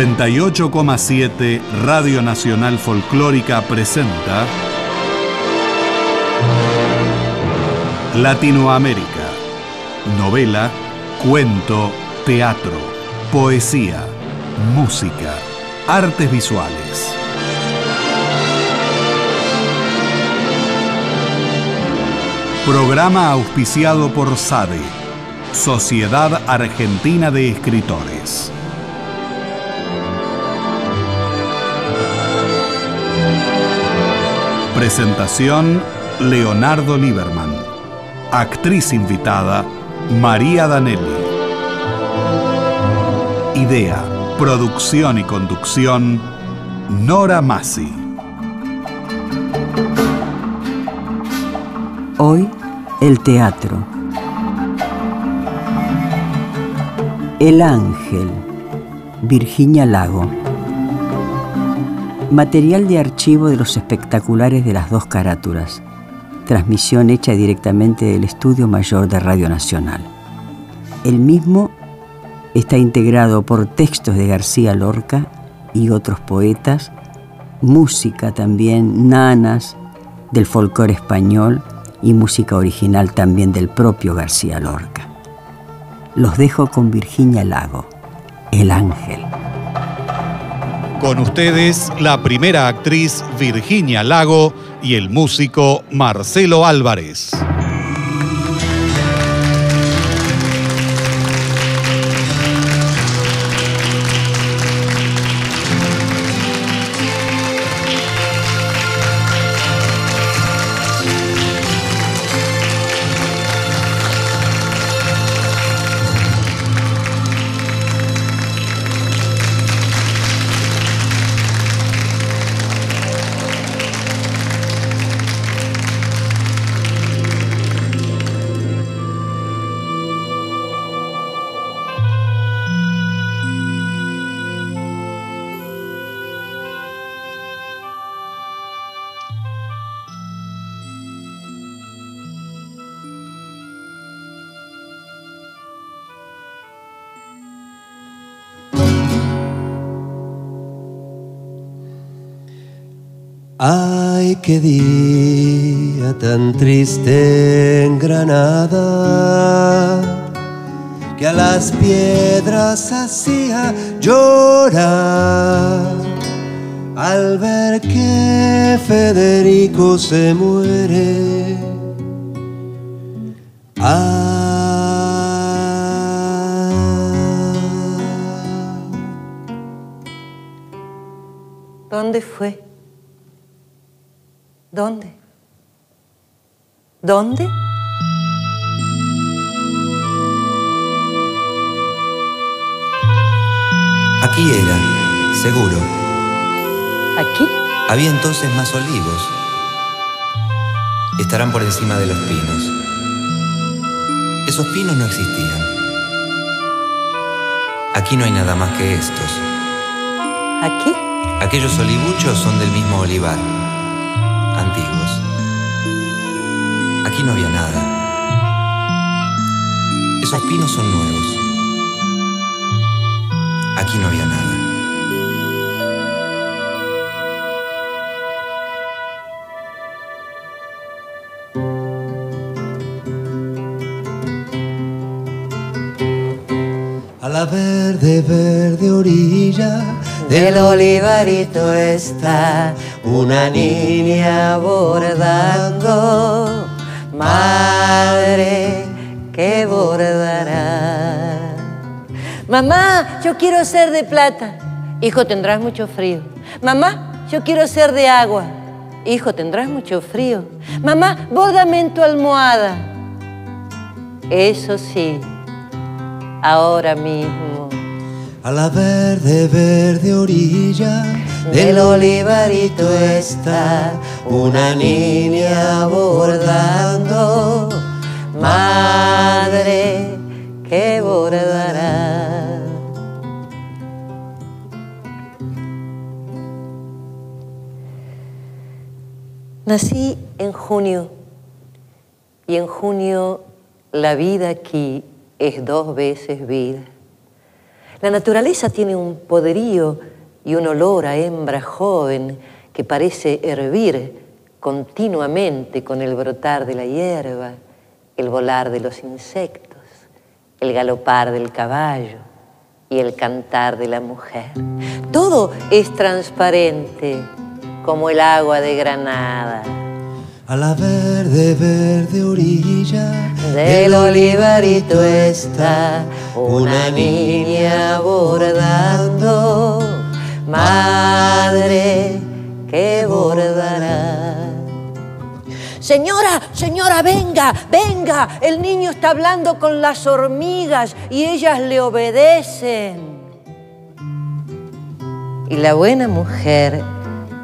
98,7 Radio Nacional Folclórica presenta Latinoamérica. Novela, cuento, teatro, poesía, música, artes visuales. Programa auspiciado por SADE, Sociedad Argentina de Escritores. Presentación Leonardo Lieberman. Actriz invitada María Danelli. Idea, producción y conducción Nora Massi. Hoy, el teatro. El ángel. Virginia Lago. Material de archivo de los espectaculares de las dos carátulas. Transmisión hecha directamente del Estudio Mayor de Radio Nacional. El mismo está integrado por textos de García Lorca y otros poetas, música también, nanas del folclore español y música original también del propio García Lorca. Los dejo con Virginia Lago, El Ángel. Con ustedes, la primera actriz Virginia Lago y el músico Marcelo Álvarez. Qué día tan triste en Granada, que a las piedras hacía llorar al ver que Federico se muere. Ah. ¿Dónde fue? ¿Dónde? ¿Dónde? Aquí era, seguro. ¿Aquí? Había entonces más olivos. Estarán por encima de los pinos. Esos pinos no existían. Aquí no hay nada más que estos. ¿Aquí? Aquellos olivuchos son del mismo olivar, antiguos. Aquí no había nada. Esos pinos son nuevos. Aquí no había nada. A la verde, verde orilla Del olivarito está una niña bordando, madre que bordará. Mamá, yo quiero ser de plata. Hijo, tendrás mucho frío. Mamá, yo quiero ser de agua. Hijo, tendrás mucho frío. Mamá, bórdame en tu almohada. Eso sí, ahora mismo. A la verde, verde orilla Del olivarito está una niña bordando, madre que bordará. Nací en junio y en junio la vida aquí es dos veces vida. La naturaleza tiene un poderío y un olor a hembra joven que parece hervir continuamente con el brotar de la hierba, el volar de los insectos, el galopar del caballo y el cantar de la mujer. Todo es transparente como el agua de Granada. A la verde, verde orilla del olivarito está una niña bordando, madre que bordará. Señora, señora, venga, venga, el niño está hablando con las hormigas y ellas le obedecen. Y la buena mujer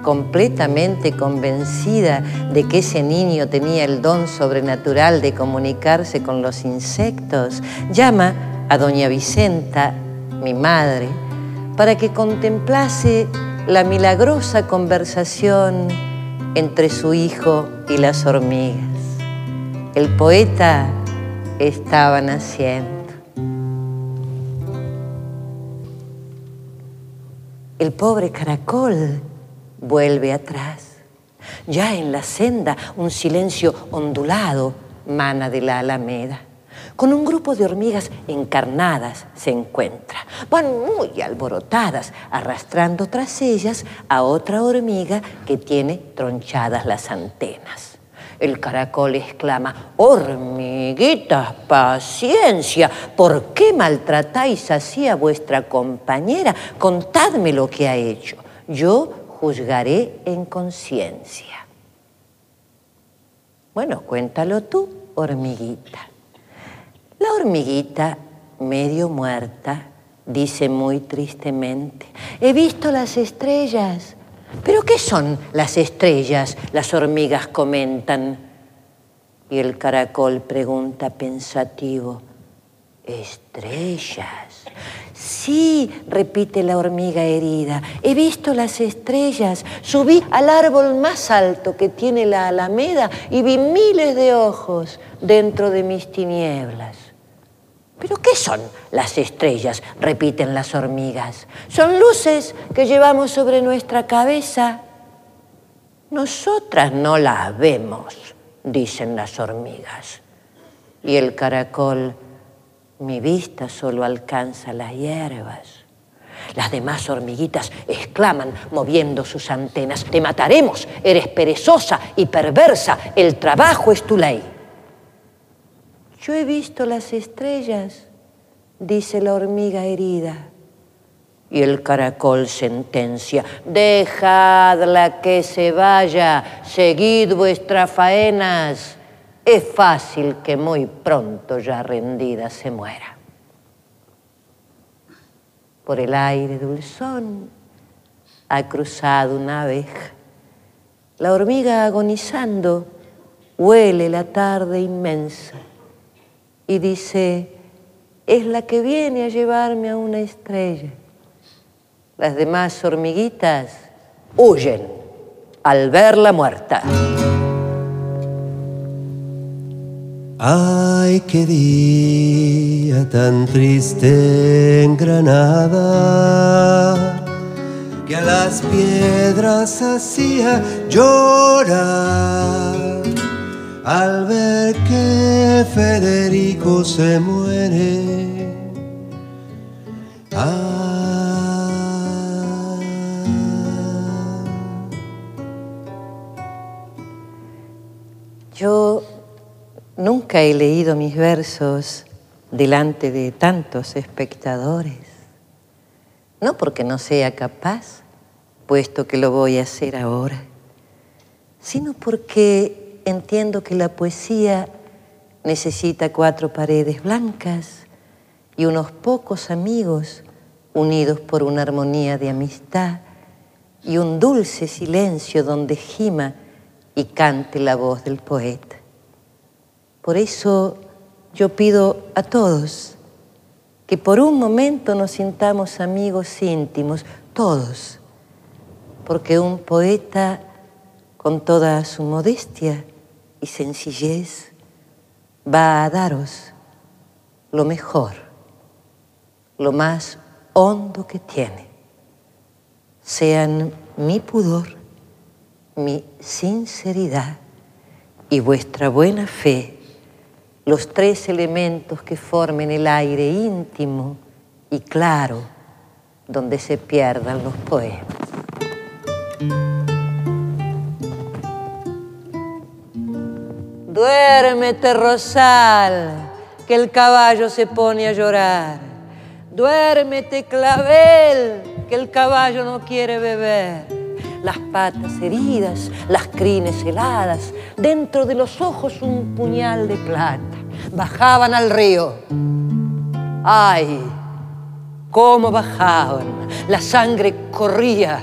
completamente convencida de que ese niño tenía el don sobrenatural de comunicarse con los insectos, llama a doña Vicenta, mi madre, para que contemplase la milagrosa conversación entre su hijo y las hormigas. El poeta estaba naciendo. El pobre caracol vuelve atrás. Ya en la senda un silencio ondulado mana de la alameda. Con un grupo de hormigas encarnadas se encuentra. Van muy alborotadas, arrastrando tras ellas a otra hormiga que tiene tronchadas las antenas. El caracol exclama, hormiguitas, paciencia, ¿por qué maltratáis así a vuestra compañera? Contadme lo que ha hecho. Yo juzgaré en conciencia. Bueno, cuéntalo tú, hormiguita. La hormiguita, medio muerta, dice muy tristemente, he visto las estrellas. ¿Pero qué son las estrellas? Las hormigas comentan. Y el caracol pregunta pensativo, estrellas. Sí, repite la hormiga herida, he visto las estrellas, subí al árbol más alto que tiene la alameda y vi miles de ojos dentro de mis tinieblas. ¿Pero qué son las estrellas? repiten las hormigas. Son luces que llevamos sobre nuestra cabeza. Nosotras no las vemos, dicen las hormigas. Y el caracol mi vista solo alcanza las hierbas. Las demás hormiguitas exclaman moviendo sus antenas, te mataremos, eres perezosa y perversa, el trabajo es tu ley. Yo he visto las estrellas, dice la hormiga herida. Y el caracol sentencia, dejadla que se vaya, seguid vuestras faenas es fácil que muy pronto ya rendida se muera. Por el aire dulzón ha cruzado una abeja. La hormiga agonizando huele la tarde inmensa y dice, es la que viene a llevarme a una estrella. Las demás hormiguitas huyen al verla muerta. Ay, qué día tan triste en Granada, que a las piedras hacía llorar al ver que Federico se muere. Ah. Yo Nunca he leído mis versos delante de tantos espectadores, no porque no sea capaz, puesto que lo voy a hacer ahora, sino porque entiendo que la poesía necesita cuatro paredes blancas y unos pocos amigos unidos por una armonía de amistad y un dulce silencio donde gima y cante la voz del poeta. Por eso yo pido a todos que por un momento nos sintamos amigos íntimos, todos, porque un poeta con toda su modestia y sencillez va a daros lo mejor, lo más hondo que tiene sean mi pudor, mi sinceridad y vuestra buena fe los tres elementos que formen el aire íntimo y claro donde se pierdan los poemas. Duérmete, Rosal, que el caballo se pone a llorar. Duérmete, clavel, que el caballo no quiere beber. Las patas heridas, las crines heladas, dentro de los ojos un puñal de plata. Bajaban al río. ¡Ay! ¿Cómo bajaban? La sangre corría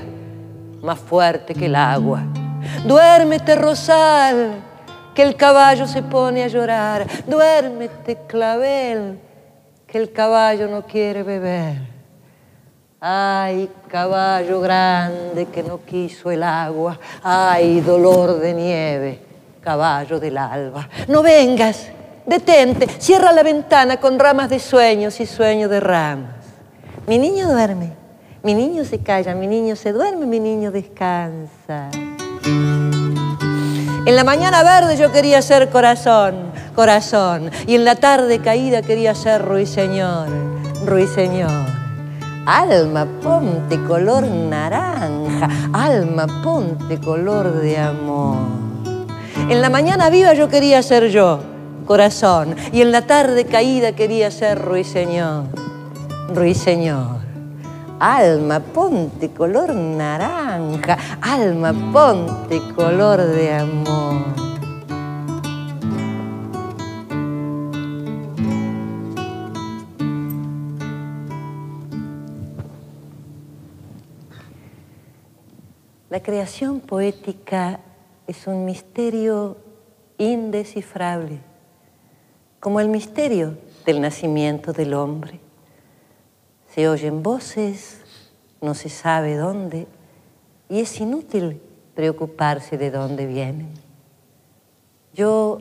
más fuerte que el agua. Duérmete, Rosal, que el caballo se pone a llorar. Duérmete, clavel, que el caballo no quiere beber. Ay, caballo grande que no quiso el agua. Ay, dolor de nieve, caballo del alba. No vengas, detente, cierra la ventana con ramas de sueños y sueño de ramas. Mi niño duerme, mi niño se calla, mi niño se duerme, mi niño descansa. En la mañana verde yo quería ser corazón, corazón. Y en la tarde caída quería ser ruiseñor, ruiseñor. Alma, ponte color naranja, alma, ponte color de amor. En la mañana viva yo quería ser yo, corazón. Y en la tarde caída quería ser ruiseñor, ruiseñor. Alma, ponte color naranja. Alma, ponte color de amor. La creación poética es un misterio indescifrable, como el misterio del nacimiento del hombre. Se oyen voces, no se sabe dónde, y es inútil preocuparse de dónde vienen. Yo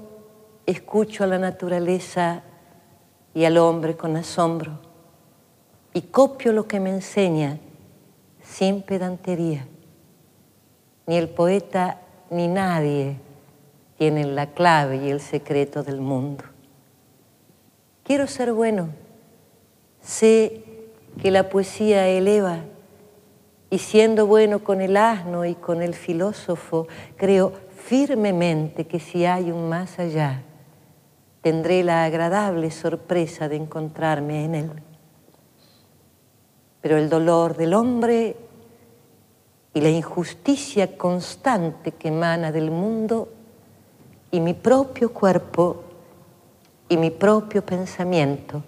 escucho a la naturaleza y al hombre con asombro y copio lo que me enseña sin pedantería. Ni el poeta ni nadie tienen la clave y el secreto del mundo. Quiero ser bueno. Sé que la poesía eleva y siendo bueno con el asno y con el filósofo, creo firmemente que si hay un más allá, tendré la agradable sorpresa de encontrarme en él. Pero el dolor del hombre y la injusticia constante que emana del mundo y mi propio cuerpo y mi propio pensamiento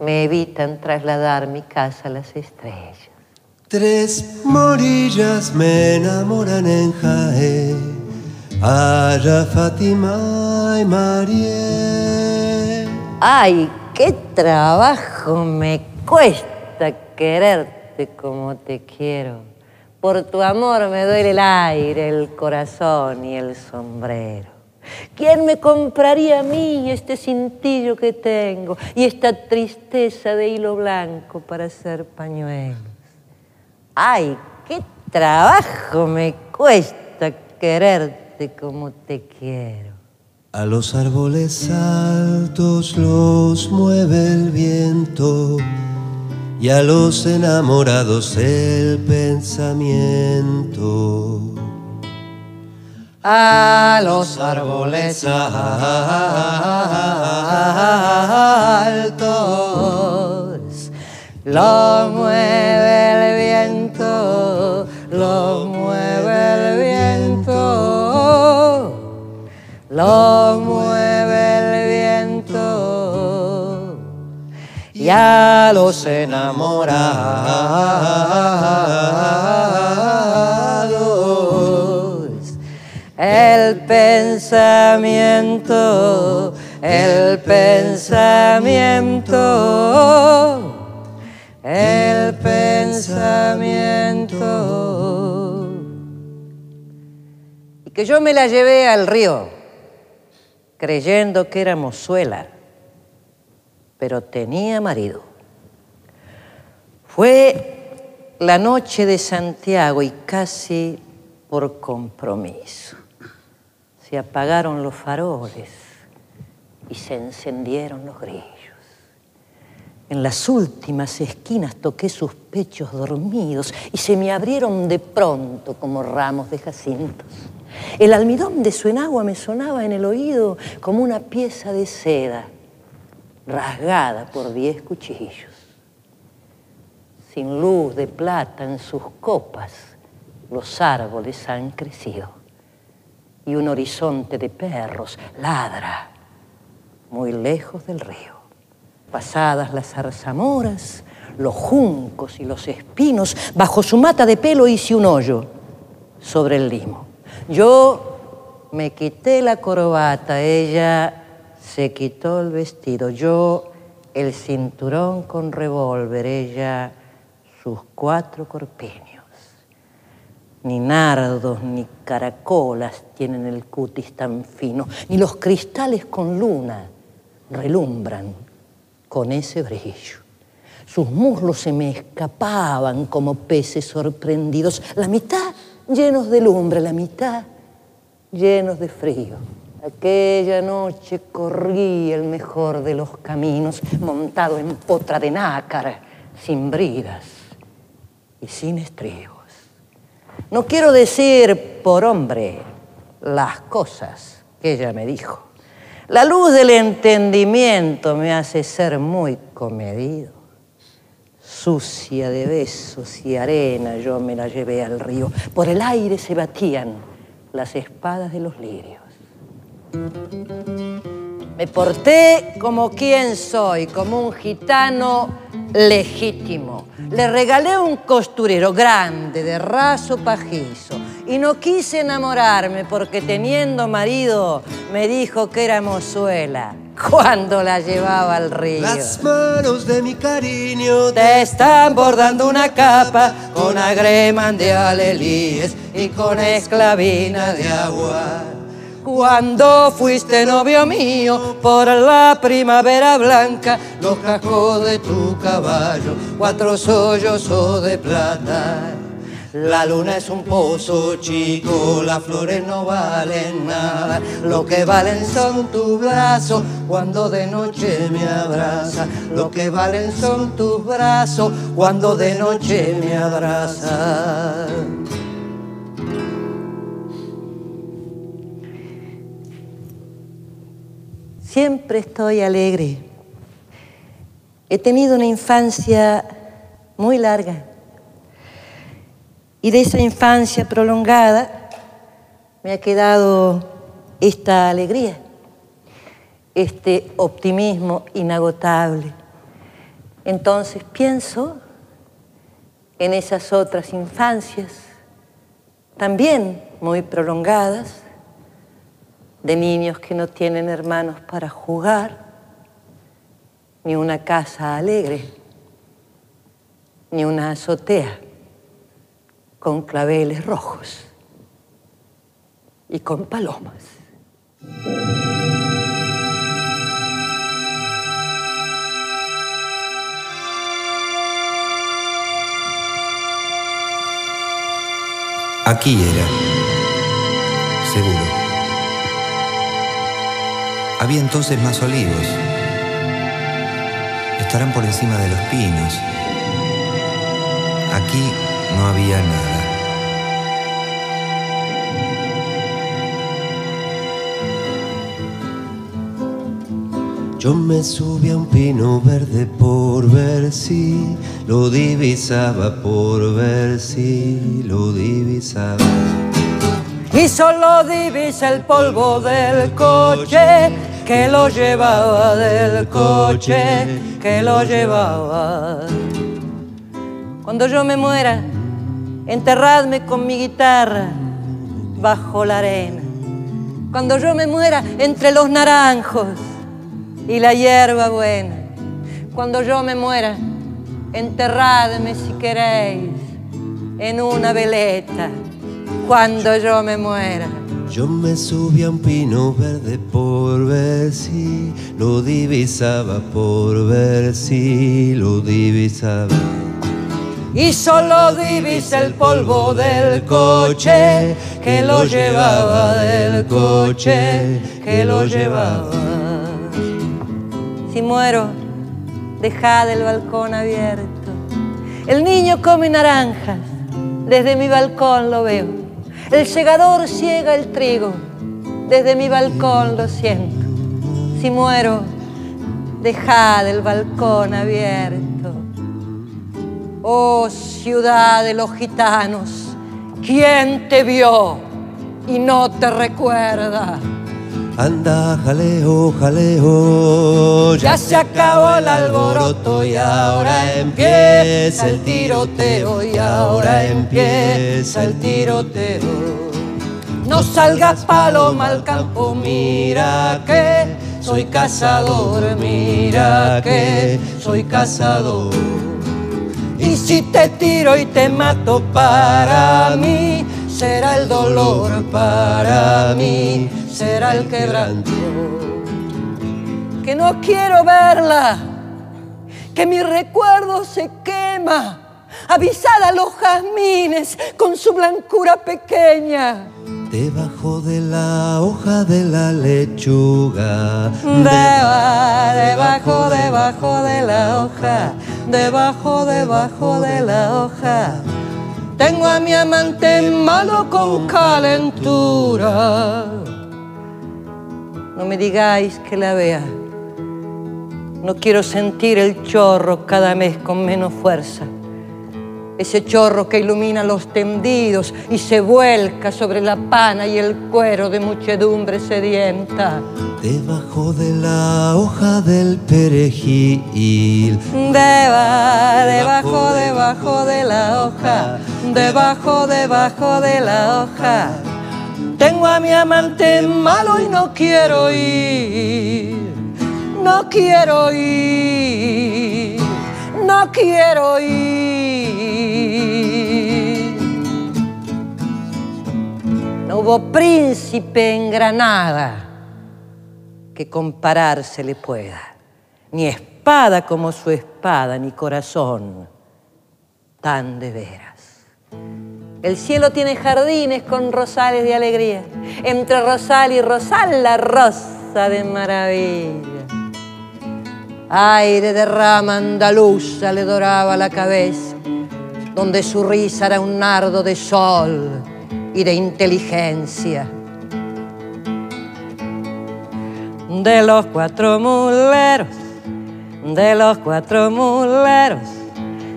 me evitan trasladar mi casa a las estrellas. Tres morillas me enamoran en Jaén, allá Fátima y Mariel. Ay, qué trabajo me cuesta quererte como te quiero. Por tu amor me duele el aire, el corazón y el sombrero. ¿Quién me compraría a mí este cintillo que tengo y esta tristeza de hilo blanco para hacer pañuelos? ¡Ay, qué trabajo me cuesta quererte como te quiero! A los árboles altos los mueve el viento y a los enamorados el pensamiento a los árboles altos. Lo mueve el viento, lo mueve el viento, lo mueve el viento. Y a los enamorados pensamiento, el pensamiento, el pensamiento. Y que yo me la llevé al río, creyendo que era mozuela, pero tenía marido. Fue la noche de Santiago y casi por compromiso. Se apagaron los faroles y se encendieron los grillos. En las últimas esquinas toqué sus pechos dormidos y se me abrieron de pronto como ramos de jacintos. El almidón de su enagua me sonaba en el oído como una pieza de seda rasgada por diez cuchillos. Sin luz de plata en sus copas, los árboles han crecido y un horizonte de perros ladra muy lejos del río. Pasadas las zarzamoras, los juncos y los espinos, bajo su mata de pelo hice un hoyo sobre el limo. Yo me quité la corbata, ella se quitó el vestido, yo el cinturón con revólver, ella sus cuatro corpiños. Ni nardos ni caracolas tienen el cutis tan fino, ni los cristales con luna relumbran con ese brillo. Sus muslos se me escapaban como peces sorprendidos, la mitad llenos de lumbre, la mitad llenos de frío. Aquella noche corrí el mejor de los caminos, montado en potra de nácar, sin bridas y sin estribos. No quiero decir por hombre las cosas que ella me dijo. La luz del entendimiento me hace ser muy comedido. Sucia de besos y arena yo me la llevé al río. Por el aire se batían las espadas de los lirios. Me porté como quien soy, como un gitano legítimo. Le regalé un costurero grande, de raso pajizo, y no quise enamorarme porque teniendo marido me dijo que era mozuela cuando la llevaba al río. Las manos de mi cariño Te están bordando una capa con agreman de alelíes y con esclavina de agua. Cuando fuiste novio mío por la primavera blanca, los cascos de tu caballo, cuatro sollozos de plata. La luna es un pozo chico, las flores no valen nada. Lo que valen son tus brazos cuando de noche me abraza. Lo que valen son tus brazos cuando de noche me abraza. Siempre estoy alegre. He tenido una infancia muy larga. Y de esa infancia prolongada me ha quedado esta alegría, este optimismo inagotable. Entonces pienso en esas otras infancias, también muy prolongadas, de niños que no tienen hermanos para jugar, ni una casa alegre, ni una azotea con claveles rojos y con palomas. Aquí era. Seguro. Había entonces más olivos. Estarán por encima de los pinos. Aquí no había nada. Yo me subí a un pino verde por ver si lo divisaba, por ver si lo divisaba. Y solo divisa el polvo del coche que lo llevaba, del coche que lo llevaba. Cuando yo me muera, enterradme con mi guitarra bajo la arena. Cuando yo me muera, entre los naranjos y la hierba buena. Cuando yo me muera, enterradme si queréis en una veleta. Cuando yo me muera. Yo me subí a un pino verde por ver si lo divisaba, por ver si lo divisaba. y solo divisa el polvo del coche que lo llevaba del coche que lo llevaba. Si muero, deja el balcón abierto. El niño come naranjas, desde mi balcón lo veo. El segador ciega el trigo, desde mi balcón lo siento. Si muero, deja el balcón abierto. Oh ciudad de los gitanos, ¿quién te vio y no te recuerda? Anda, jaleo, jaleo. Ya se acabó el alboroto y ahora empieza el tiroteo y ahora empieza el tiroteo. No salgas paloma al campo, mira que soy cazador, mira que soy cazador. Y si te tiro y te mato para mí, será el dolor para mí, será el quebranto. Que no quiero verla, que mi recuerdo se quema. Avisada a los jazmines con su blancura pequeña. Debajo de la hoja de la lechuga. Deba, debajo, debajo de la hoja. Debajo, debajo de la hoja. Tengo a mi amante malo con calentura. No me digáis que la vea. No quiero sentir el chorro cada mes con menos fuerza. Ese chorro que ilumina los tendidos y se vuelca sobre la pana y el cuero de muchedumbre sedienta. Debajo de la hoja del perejil. Deba, debajo, debajo de la hoja. Debajo, debajo de la hoja. Tengo a mi amante malo y no quiero ir. No quiero ir. No quiero ir. No hubo príncipe en Granada que compararse le pueda. Ni espada como su espada, ni corazón tan de veras. El cielo tiene jardines con rosales de alegría. Entre rosal y rosal la rosa de maravilla. Aire de rama andaluza le doraba la cabeza, donde su risa era un nardo de sol y de inteligencia. De los cuatro muleros, de los cuatro muleros,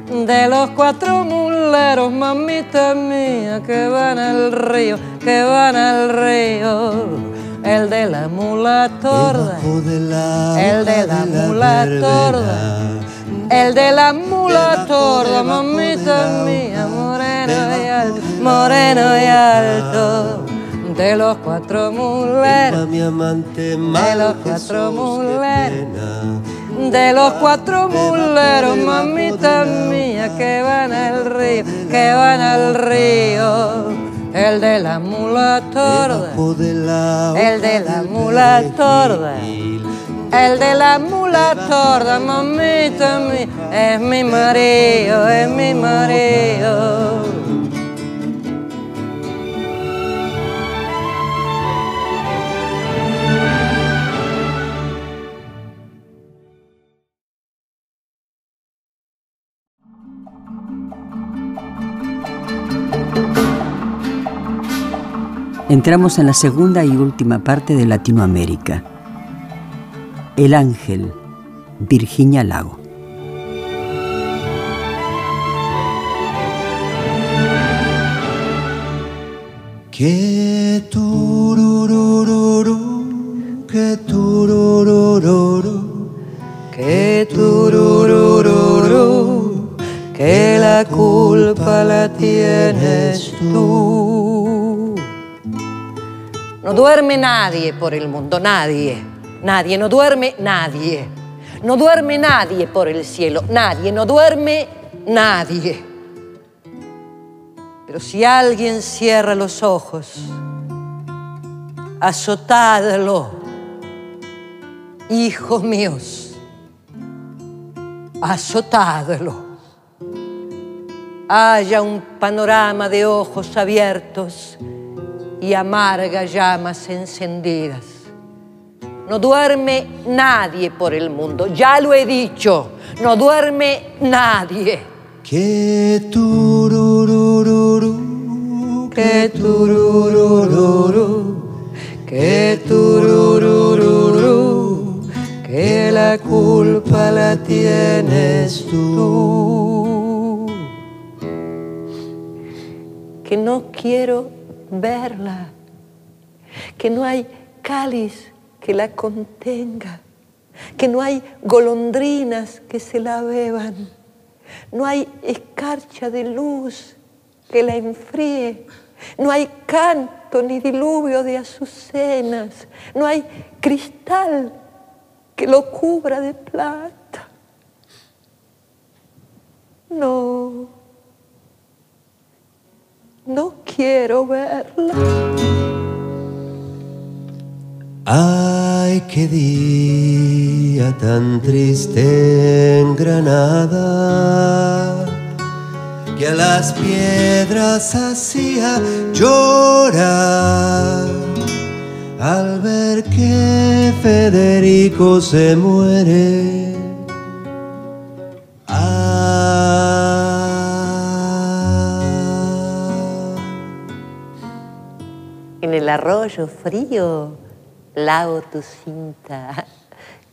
de los cuatro muleros, mamita mía, que van al río, que van al río. El de la mula torda, de el de la mula torda, el de la mula torda, mamita de mía, moreno y alto, de moreno y alto. De los cuatro muleros, mi amante los cuatro muleros. De los cuatro muleros, mamita mía, que van al río, que van al río. El de la mula torda, el de la mula torda. el de la mula torda, mamita mía, es mi marido, es mi marido. Entramos en la segunda y última parte de Latinoamérica. El Ángel, Virginia Lago. Que tururururu, que Que que la culpa la tienes tú. No duerme nadie por el mundo, nadie, nadie, no duerme nadie. No duerme nadie por el cielo, nadie, no duerme nadie. Pero si alguien cierra los ojos, azotadlo, hijos míos azotadlo. haya un panorama de ojos abiertos y amargas llamas encendidas. No duerme nadie por el mundo, ya lo he dicho, no duerme nadie. Que tururururu, que tururururu, que tururururu, que la culpa la tienes tú. Que no quiero verla, que no hay cáliz que la contenga, que no hay golondrinas que se la beban, no hay escarcha de luz que la enfríe, no hay canto ni diluvio de azucenas, no hay cristal que lo cubra de plata. No, no quiero verla. Ay, qué día tan triste en Granada, que a las piedras hacía llorar al ver que Federico se muere. El arroyo frío lavo tu cinta.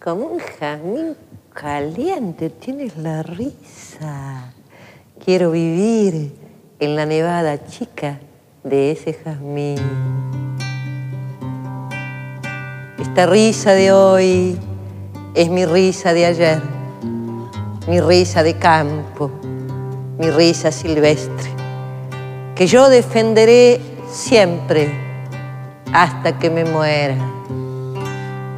Como un jazmín caliente tienes la risa. Quiero vivir en la nevada chica de ese jazmín. Esta risa de hoy es mi risa de ayer, mi risa de campo, mi risa silvestre, que yo defenderé siempre hasta que me muera.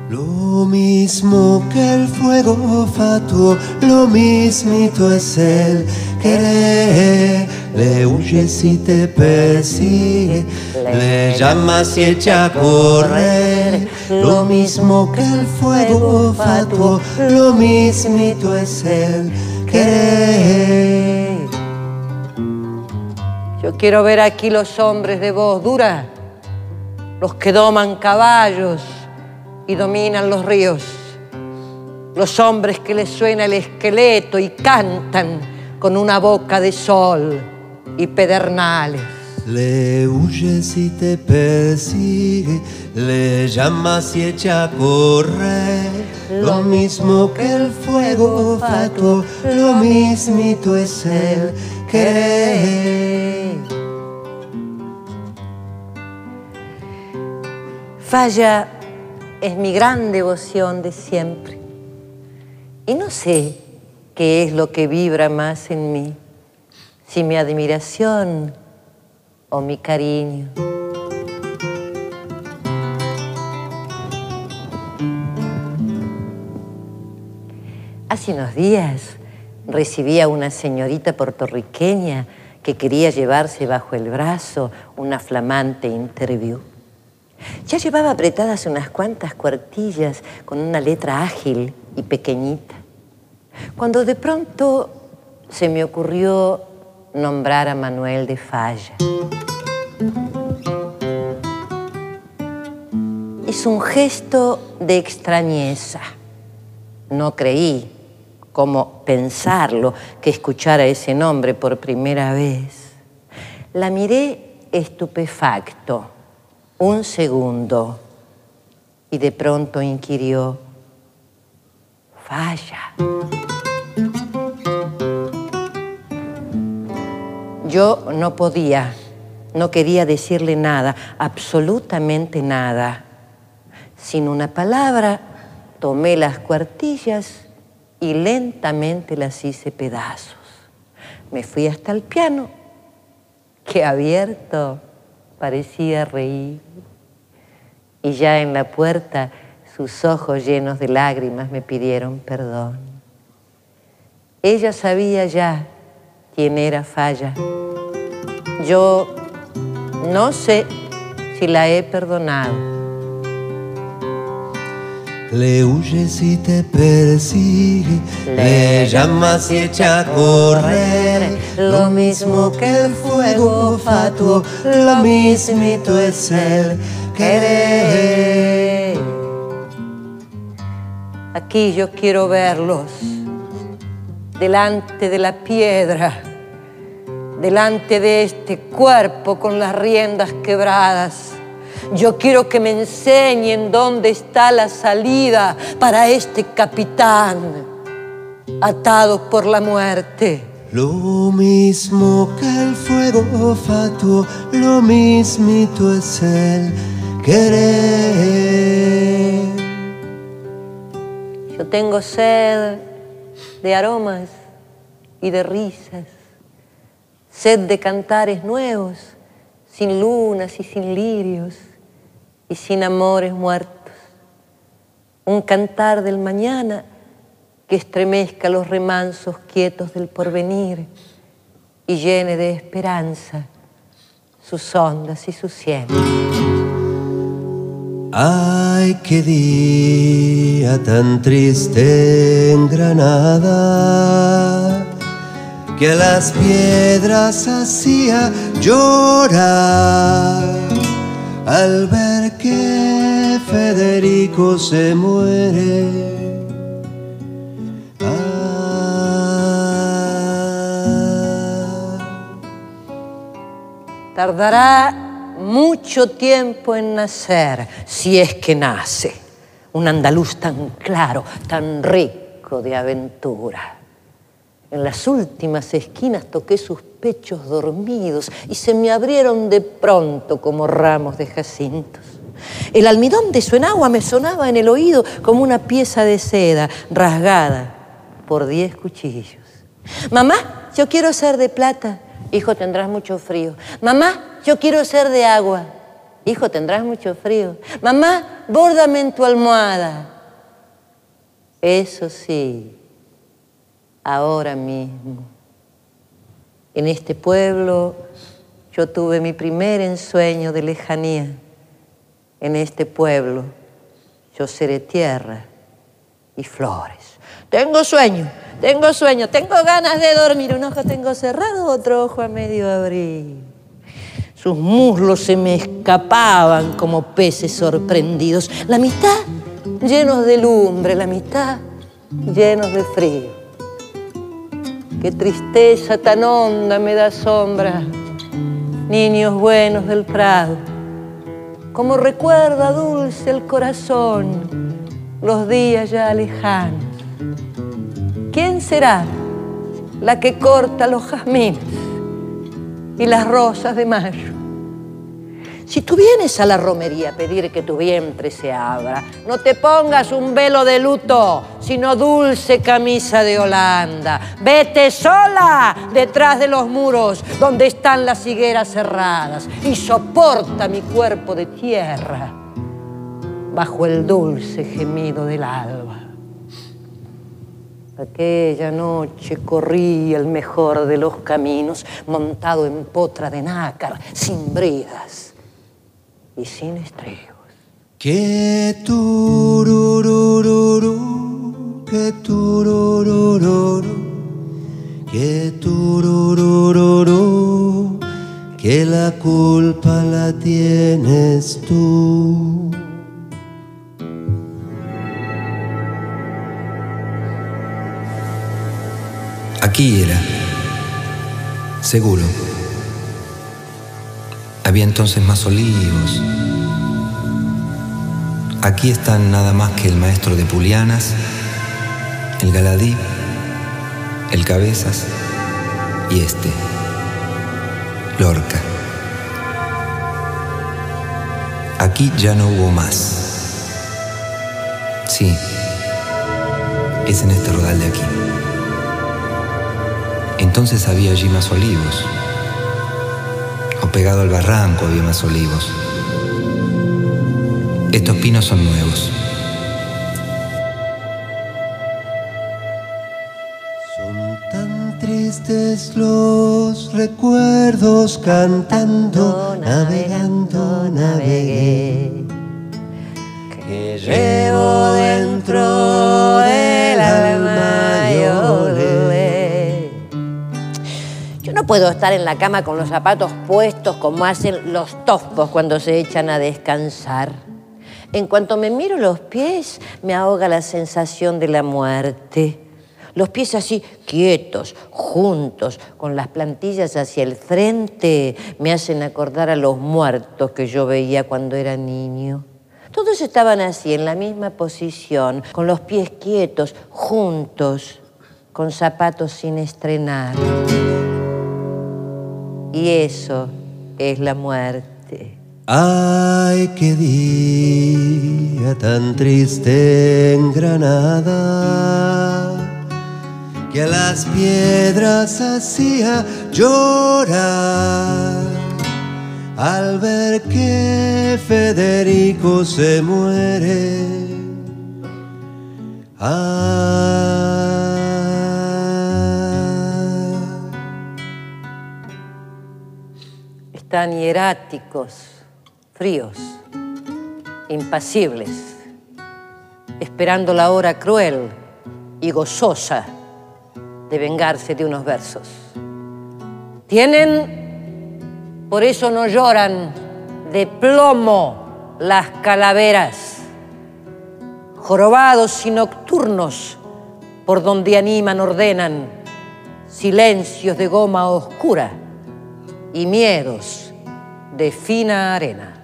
Lo mismo que el fuego fatuo, lo mismito es el querer. Le huye si te persigue, le llamas y echa a correr. Lo mismo que el fuego fatuo, lo mismito es el querer. Yo quiero ver aquí los hombres de voz dura, los que doman caballos y dominan los ríos, los hombres que les suena el esqueleto y cantan con una boca de sol y pedernales. Le huye si te persigue, le llamas y echa a correr. Lo mismo que el fuego fatuo, lo mismito es el querer. Falla es mi gran devoción de siempre. Y no sé qué es lo que vibra más en mí, si mi admiración o mi cariño. Hace unos días recibí a una señorita puertorriqueña que quería llevarse bajo el brazo una flamante interview. Ya llevaba apretadas unas cuantas cuartillas con una letra ágil y pequeñita. Cuando de pronto se me ocurrió nombrar a Manuel de Falla. Hizo un gesto de extrañeza. No creí cómo pensarlo que escuchara ese nombre por primera vez. La miré estupefacto un segundo y de pronto inquirió, falla. Yo no podía, no quería decirle nada, absolutamente nada. Sin una palabra, tomé las cuartillas y lentamente las hice pedazos. Me fui hasta el piano, que abierto parecía reír. Y ya en la puerta sus ojos llenos de lágrimas me pidieron perdón. Ella sabía ya quién era Falla. Yo no sé si la he perdonado. Le huyes y te persigue, le llamas y echa a correr. Lo mismo que el fuego fatuo, lo mismito es el querer. Aquí yo quiero verlos, delante de la piedra, delante de este cuerpo con las riendas quebradas yo quiero que me enseñen dónde está la salida para este capitán atado por la muerte. Lo mismo que el fuego fatuo, lo mismito es el querer. Yo tengo sed de aromas y de risas, sed de cantares nuevos, sin lunas y sin lirios y sin amores muertos. Un cantar del mañana que estremezca los remansos quietos del porvenir y llene de esperanza sus ondas y sus cielos. Ay, qué día tan triste en Granada, que a las piedras hacía llorar al ver que Federico se muere. Ah. Tardará mucho tiempo en nacer, si es que nace, un andaluz tan claro, tan rico de aventura. En las últimas esquinas toqué sus dormidos y se me abrieron de pronto como ramos de jacintos. El almidón de su enagua me sonaba en el oído como una pieza de seda rasgada por diez cuchillos. Mamá, yo quiero ser de plata. Hijo, tendrás mucho frío. Mamá, yo quiero ser de agua. Hijo, tendrás mucho frío. Mamá, bórdame en tu almohada. Eso sí, ahora mismo. En este pueblo yo tuve mi primer ensueño de lejanía. En este pueblo yo seré tierra y flores. Tengo sueño, tengo sueño, tengo ganas de dormir. Un ojo tengo cerrado, otro ojo a medio abrir. Sus muslos se me escapaban como peces sorprendidos. La mitad llenos de lumbre, la mitad llenos de frío. Qué tristeza tan honda me da sombra, niños buenos del prado. Como recuerda dulce el corazón los días ya lejanos. ¿Quién será la que corta los jazmines y las rosas de mayo? Si tú vienes a la romería a pedir que tu vientre se abra, no te pongas un velo de luto, sino dulce camisa de Holanda. Vete sola detrás de los muros donde están las higueras cerradas y soporta mi cuerpo de tierra bajo el dulce gemido del alba. Aquella noche corrí el mejor de los caminos, montado en potra de nácar, sin bridas y sin estribos. Que tururururu, que tururururu, que tururururu, que la culpa la tienes tú. Aquí era. Seguro. Había entonces más olivos. Aquí están nada más que el maestro de Pulianas, el Galadí, el Cabezas y este, Lorca. Aquí ya no hubo más. Sí, es en este rodal de aquí. Entonces había allí más olivos o pegado al barranco había más olivos. Estos pinos son nuevos. Son tan tristes los recuerdos cantando, navegando, navegué. Que llevo dentro el alma Puedo estar en la cama con los zapatos puestos como hacen los tofos cuando se echan a descansar. En cuanto me miro los pies, me ahoga la sensación de la muerte. Los pies así quietos, juntos, con las plantillas hacia el frente, me hacen acordar a los muertos que yo veía cuando era niño. Todos estaban así, en la misma posición, con los pies quietos, juntos, con zapatos sin estrenar. Y eso es la muerte. Ay, qué día tan triste en Granada, que a las piedras hacía llorar al ver que Federico se muere. Ah. Están hieráticos, fríos, impasibles, esperando la hora cruel y gozosa de vengarse de unos versos. Tienen, por eso no lloran, de plomo las calaveras, jorobados y nocturnos, por donde animan, ordenan, silencios de goma oscura y miedos de fina arena.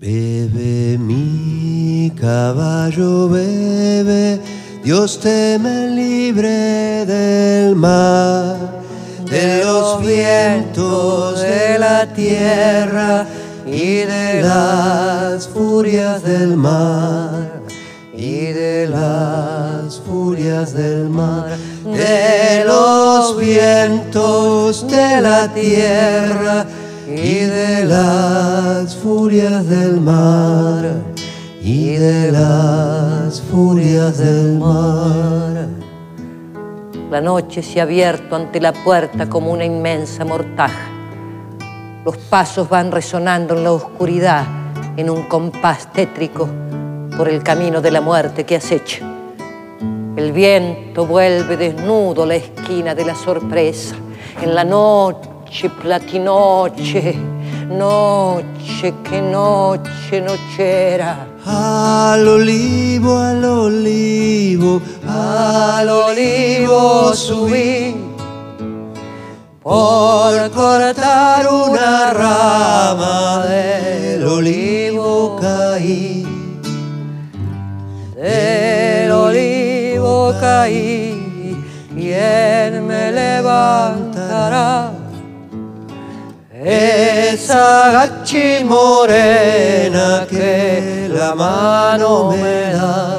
Bebe mi caballo, bebe, Dios te me libre del mar, de los vientos de la tierra y de las furias del mar, y de las furias del mar, de los vientos de la tierra y de las furias del mar, y de las furias del mar. La noche se ha abierto ante la puerta como una inmensa mortaja. Los pasos van resonando en la oscuridad en un compás tétrico por el camino de la muerte que acecha. El viento vuelve desnudo la esquina de la sorpresa. En la noche platinoche, noche que noche nochera. Al olivo, al olivo, al olivo subí. Por cortar una rama del olivo caí. Del olivo caí, Esa gachi morena que la mano me da,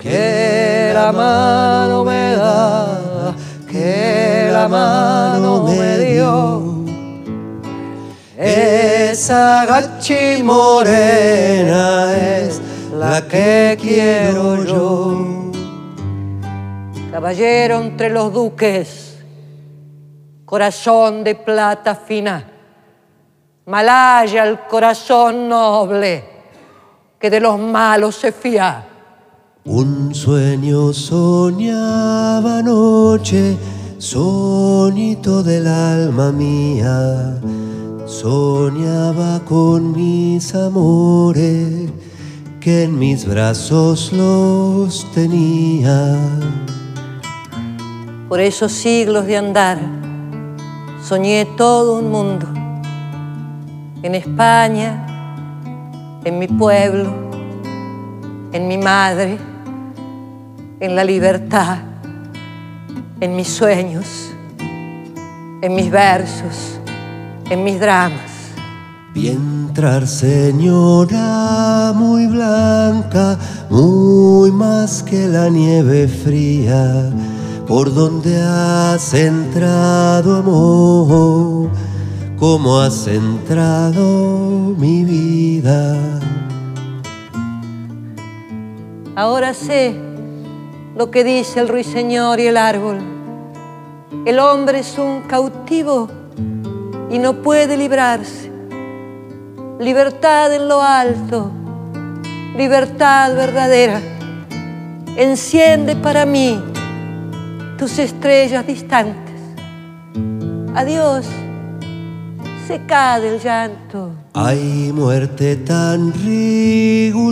Que la mano me da, que la mano me dio. esa gachi morena es la que quiero yo. Caballero entre los duques, corazón de plata fina, malaya el corazón noble que de los malos se fía. Un sueño soñaba anoche, soñito del alma mía. Soñaba con mis amores, que en mis brazos los tenía. Por esos siglos de andar, soñé todo un mundo. En España, en mi pueblo, en mi madre, en la libertad, en mis sueños, en mis versos, en mis dramas. Vi entrar señora muy blanca, muy más que la nieve fría, por donde has entrado amor, como has entrado mi vida. Ahora sé lo que dice el ruiseñor y el árbol. El hombre es un cautivo y no puede librarse. Libertad en lo alto, libertad verdadera. Enciende para mí tus estrellas distantes. Adiós, seca del llanto. Hay muerte tan rigurosa,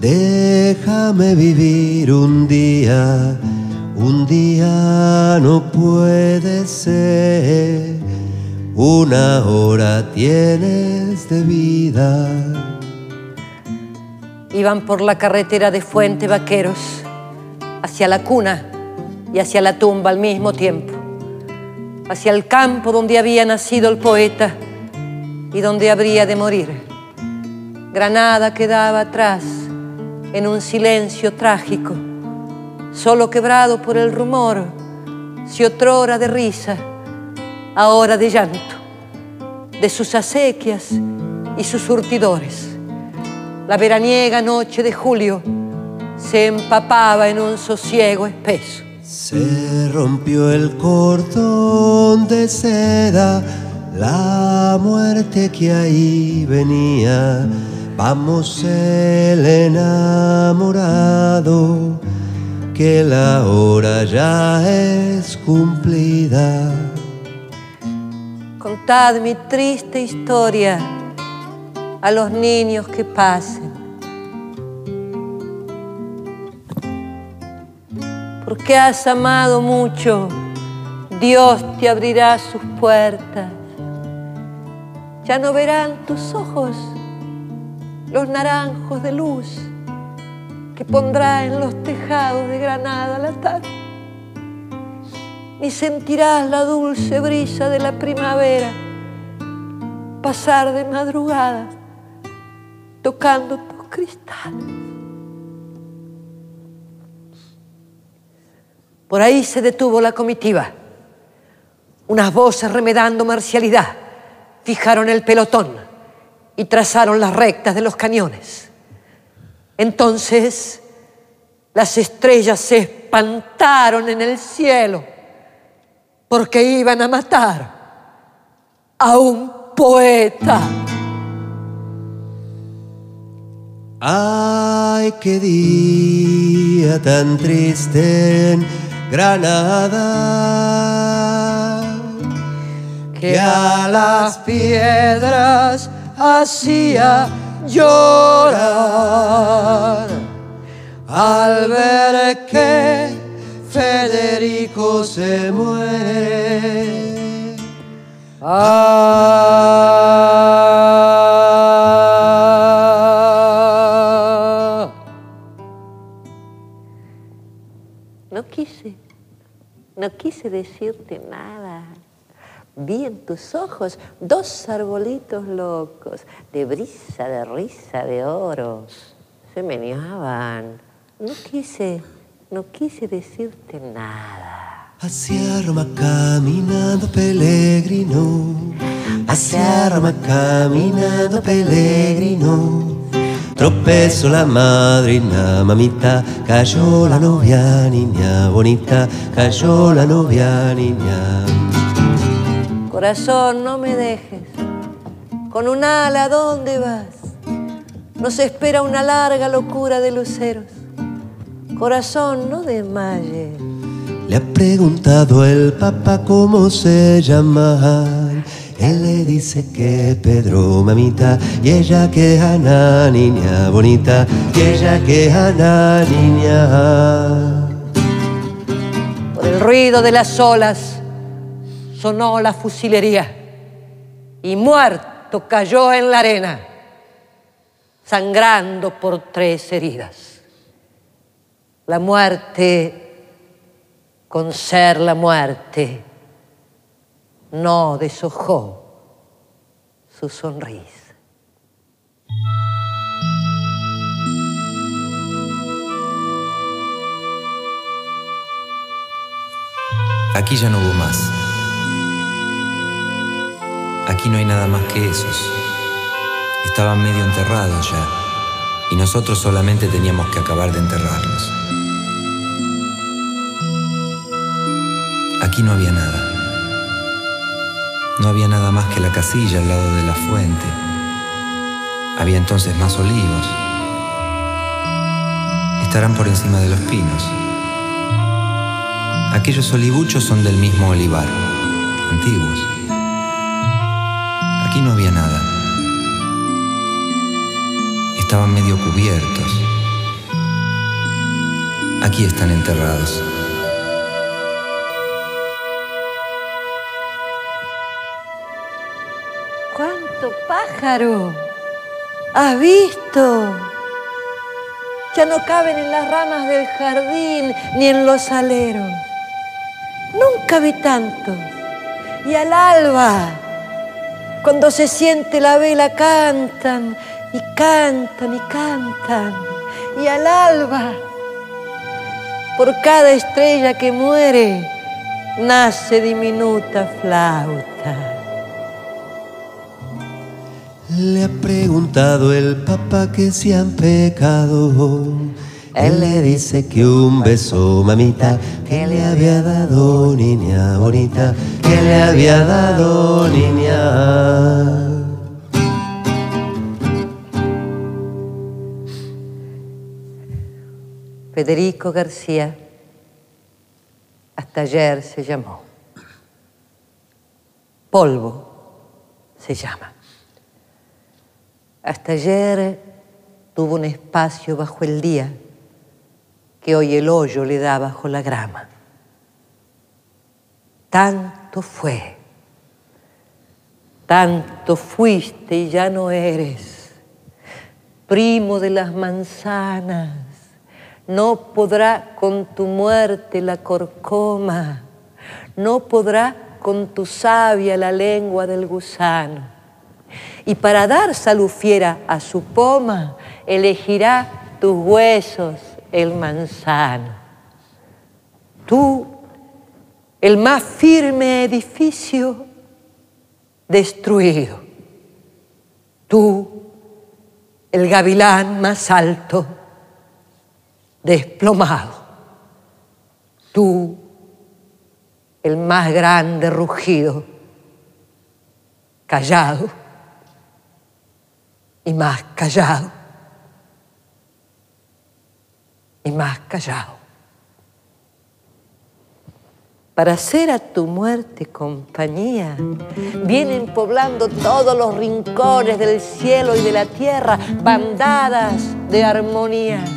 déjame vivir un día, un día no puede ser, una hora tienes de vida. Iban por la carretera de Fuente Vaqueros, hacia la cuna y hacia la tumba al mismo tiempo, hacia el campo donde había nacido el poeta y donde habría de morir. Granada quedaba atrás en un silencio trágico, solo quebrado por el rumor, si otrora de risa, ahora de llanto, de sus acequias y sus surtidores. La veraniega noche de julio se empapaba en un sosiego espeso. Se rompió el cordón de seda la muerte que ahí venía. Vamos el enamorado, que la hora ya es cumplida. Contad mi triste historia a los niños que pasen. Porque has amado mucho, Dios te abrirá sus puertas ya no verán tus ojos los naranjos de luz que pondrá en los tejados de Granada la tarde, ni sentirás la dulce brisa de la primavera pasar de madrugada tocando tus cristales. Por ahí se detuvo la comitiva, unas voces remedando marcialidad fijaron el pelotón y trazaron las rectas de los cañones. Entonces las estrellas se espantaron en el cielo porque iban a matar a un poeta. Ay, qué día tan triste Granada que a las piedras hacía llorar al ver que Federico se muere. Ah. No quise decirte nada. Vi en tus ojos dos arbolitos locos, de brisa, de risa, de oro. Se meneaban. No quise, no quise decirte nada. Hacia Roma caminando peregrino, hacia Roma caminando peregrino. Tropezó la madrina, mamita, cayó la novia, niña bonita, cayó la novia, niña. Corazón, no me dejes. Con un ala, ¿a dónde vas? Nos espera una larga locura de luceros. Corazón, no desmayes. Le ha preguntado el papá cómo se llama. Él le dice que Pedro, mamita, y ella que Ana, niña bonita, y ella que Ana, niña. Por el ruido de las olas sonó la fusilería y muerto cayó en la arena, sangrando por tres heridas. La muerte, con ser la muerte, no deshojó su sonrisa. Aquí ya no hubo más. Aquí no hay nada más que esos. Estaban medio enterrados ya, y nosotros solamente teníamos que acabar de enterrarlos. Aquí no había nada. No había nada más que la casilla al lado de la fuente. Había entonces más olivos. Estarán por encima de los pinos. Aquellos olivuchos son del mismo olivar. antiguos. Aquí no había nada. Estaban medio cubiertos. Aquí están enterrados. ¿Has visto? Ya no caben en las ramas del jardín ni en los aleros. Nunca vi tanto. Y al alba, cuando se siente la vela, cantan y cantan y cantan. Y al alba, por cada estrella que muere, nace diminuta flauta. Le ha preguntado el papá que si han pecado. Él le dice que un beso, mamita, que le había dado niña bonita, que le había dado niña. Federico García, hasta ayer se llamó. Polvo se llama. Hasta ayer tuvo un espacio bajo el día que hoy el hoyo le da bajo la grama. Tanto fue, tanto fuiste y ya no eres, primo de las manzanas, no podrá con tu muerte la corcoma, no podrá con tu savia la lengua del gusano y para dar salud fiera a su poma, elegirá tus huesos el manzano. Tú, el más firme edificio, destruido. Tú, el gavilán más alto, desplomado. Tú, el más grande rugido, callado y más callado y más callado. Para hacer a tu muerte compañía, vienen poblando todos los rincones del cielo y de la tierra, bandadas de armonías,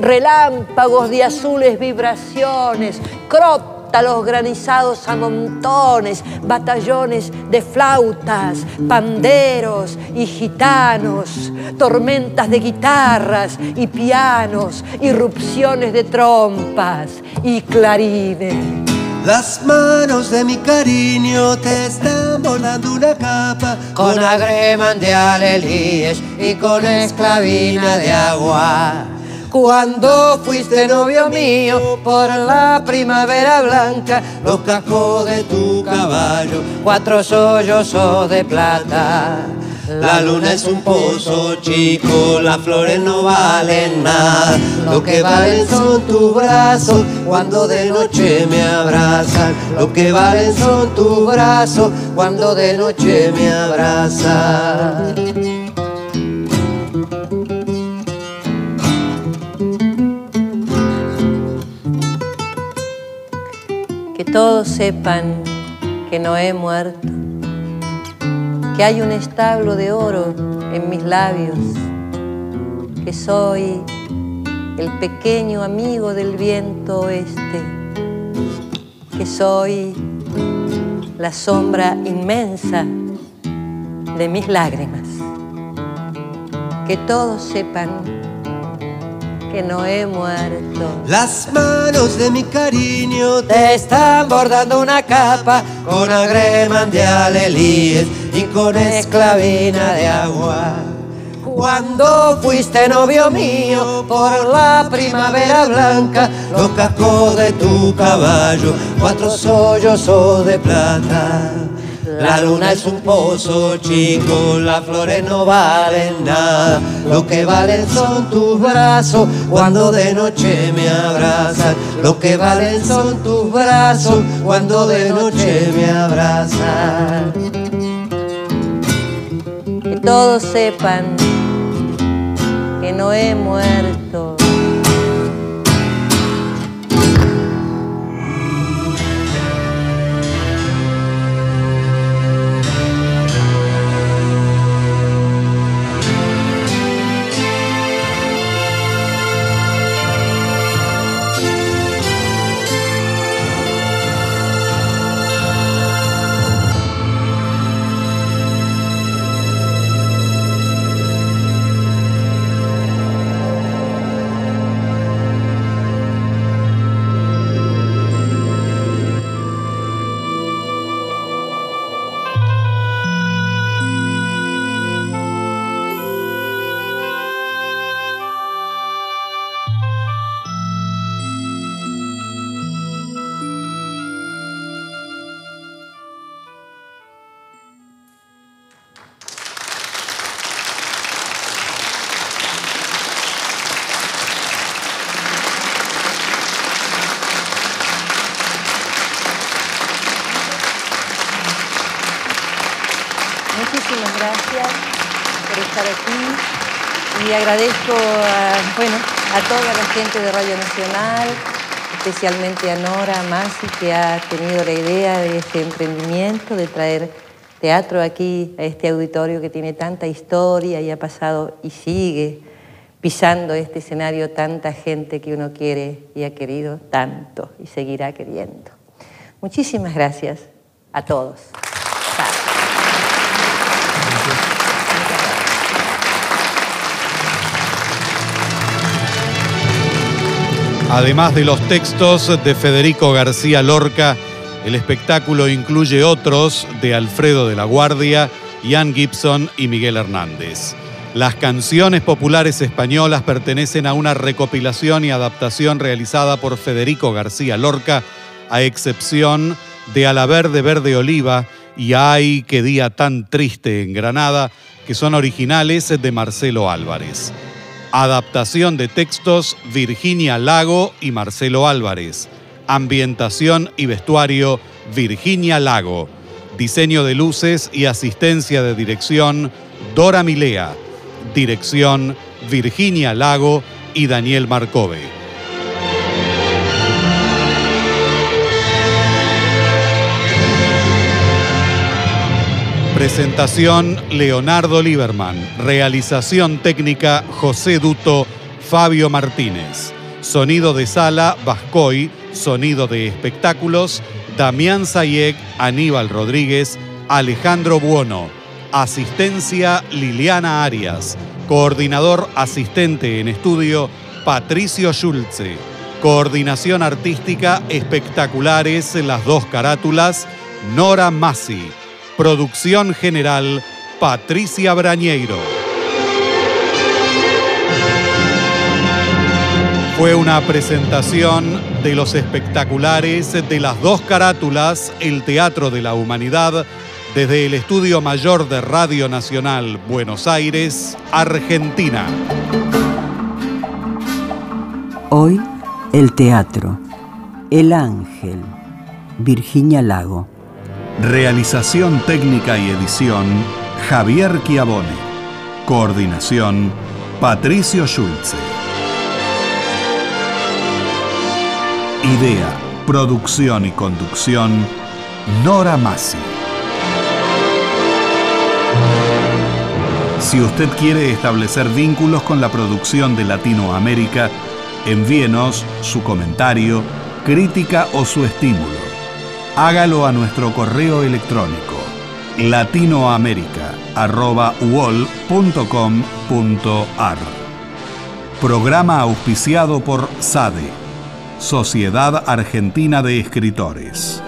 relámpagos de azules vibraciones, crop los granizados a montones, batallones de flautas, panderos y gitanos, tormentas de guitarras y pianos, irrupciones de trompas y clarines. Las manos de mi cariño te están volando una capa con agreman de alelíes y con esclavina de agua cuando fuiste novio mío por la primavera blanca, los cascos de tu caballo, cuatro sollozos de plata. La luna es un pozo chico, las flores no valen nada. Lo que valen son tus brazos cuando de noche me abrazan. Lo que valen son tus brazos cuando de noche me abrazan. Todos sepan que no he muerto, que hay un establo de oro en mis labios, que soy el pequeño amigo del viento oeste, que soy la sombra inmensa de mis lágrimas. Que todos sepan que no he muerto. Las manos de mi cariño te están bordando una capa con agreman de alelíes y con esclavina de agua. Cuando fuiste novio mío por la primavera blanca, los cascos de tu caballo, cuatro sollozos de plata. La luna es un pozo chico, las flores no valen nada. Lo que valen son tus brazos cuando de noche me abrazan. Lo que valen son tus brazos cuando de noche me abrazan. Que todos sepan que no he muerto gente de Radio Nacional, especialmente a Nora Masi, que ha tenido la idea de este emprendimiento, de traer teatro aquí a este auditorio que tiene tanta historia y ha pasado y sigue pisando este escenario tanta gente que uno quiere y ha querido tanto y seguirá queriendo. Muchísimas gracias a todos. Además de los textos de Federico García Lorca, el espectáculo incluye otros de Alfredo de la Guardia, Ian Gibson y Miguel Hernández. Las canciones populares españolas pertenecen a una recopilación y adaptación realizada por Federico García Lorca, a excepción de A la verde verde oliva y Ay, qué día tan triste en Granada, que son originales de Marcelo Álvarez. Adaptación de textos Virginia Lago y Marcelo Álvarez. Ambientación y vestuario Virginia Lago. Diseño de luces y asistencia de dirección Dora Milea. Dirección Virginia Lago y Daniel Marcove. Presentación Leonardo Lieberman. Realización técnica José Duto, Fabio Martínez. Sonido de sala Vascoy. Sonido de espectáculos Damián Sayek, Aníbal Rodríguez, Alejandro Buono. Asistencia Liliana Arias. Coordinador asistente en estudio Patricio Schulze. Coordinación artística espectaculares las dos carátulas Nora Massi. Producción general, Patricia Brañeiro. Fue una presentación de los espectaculares de las dos carátulas, el Teatro de la Humanidad, desde el Estudio Mayor de Radio Nacional, Buenos Aires, Argentina. Hoy, el teatro. El Ángel. Virginia Lago. Realización técnica y edición, Javier Chiavone. Coordinación, Patricio Schulze. Idea, producción y conducción, Nora Massi. Si usted quiere establecer vínculos con la producción de Latinoamérica, envíenos su comentario, crítica o su estímulo hágalo a nuestro correo electrónico latinoamerica.uol.com.ar Programa auspiciado por SADE, Sociedad Argentina de Escritores.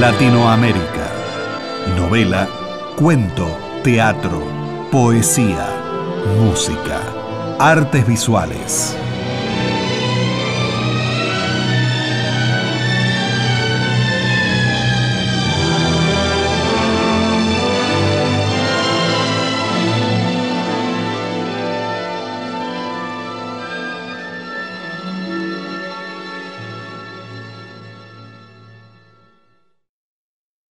Latinoamérica. Novela, cuento, teatro, poesía, música, artes visuales.